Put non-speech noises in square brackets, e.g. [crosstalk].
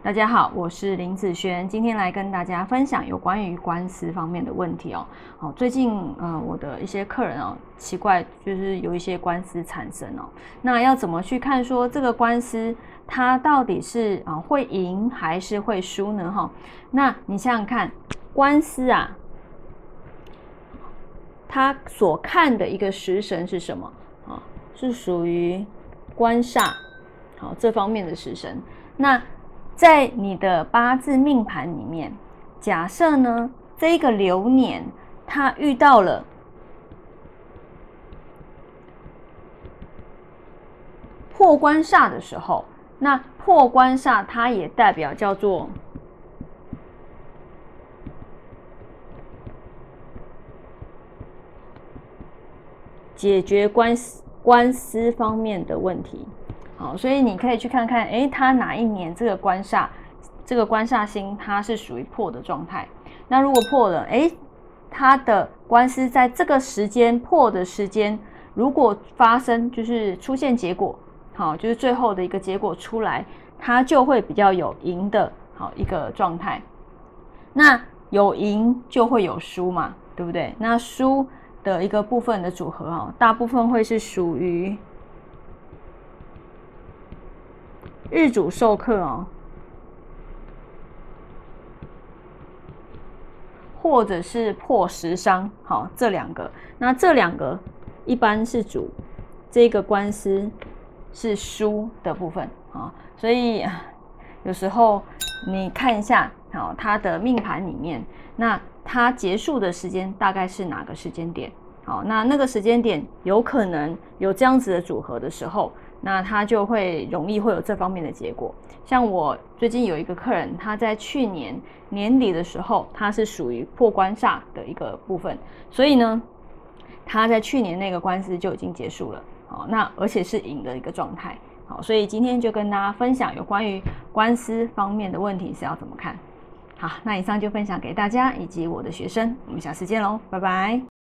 大家好，我是林子轩，今天来跟大家分享有关于官司方面的问题哦。好，最近呃我的一些客人哦，奇怪就是有一些官司产生哦，那要怎么去看说这个官司它到底是啊会赢还是会输呢？哈，那你想想看，官司啊，他所看的一个食神是什么啊？是属于官煞，好这方面的食神，那。在你的八字命盘里面，假设呢，这个流年他遇到了破官煞的时候，那破官煞它也代表叫做解决官司官司方面的问题。好，所以你可以去看看，哎，他哪一年这个官煞，这个官煞星它是属于破的状态。那如果破了，哎，他的官司在这个时间破的时间，如果发生就是出现结果，好，就是最后的一个结果出来，它就会比较有赢的好一个状态。那有赢就会有输嘛，对不对？那输的一个部分的组合哦，大部分会是属于。日主授课哦，或者是破食伤，好，这两个，那这两个一般是主这个官司是输的部分啊，所以 [laughs] 有时候你看一下，好，他的命盘里面，那他结束的时间大概是哪个时间点？好，那那个时间点有可能有这样子的组合的时候。那他就会容易会有这方面的结果。像我最近有一个客人，他在去年年底的时候，他是属于破官煞的一个部分，所以呢，他在去年那个官司就已经结束了。好，那而且是赢的一个状态。好，所以今天就跟大家分享有关于官司方面的问题是要怎么看。好，那以上就分享给大家以及我的学生，我们下次见喽，拜拜。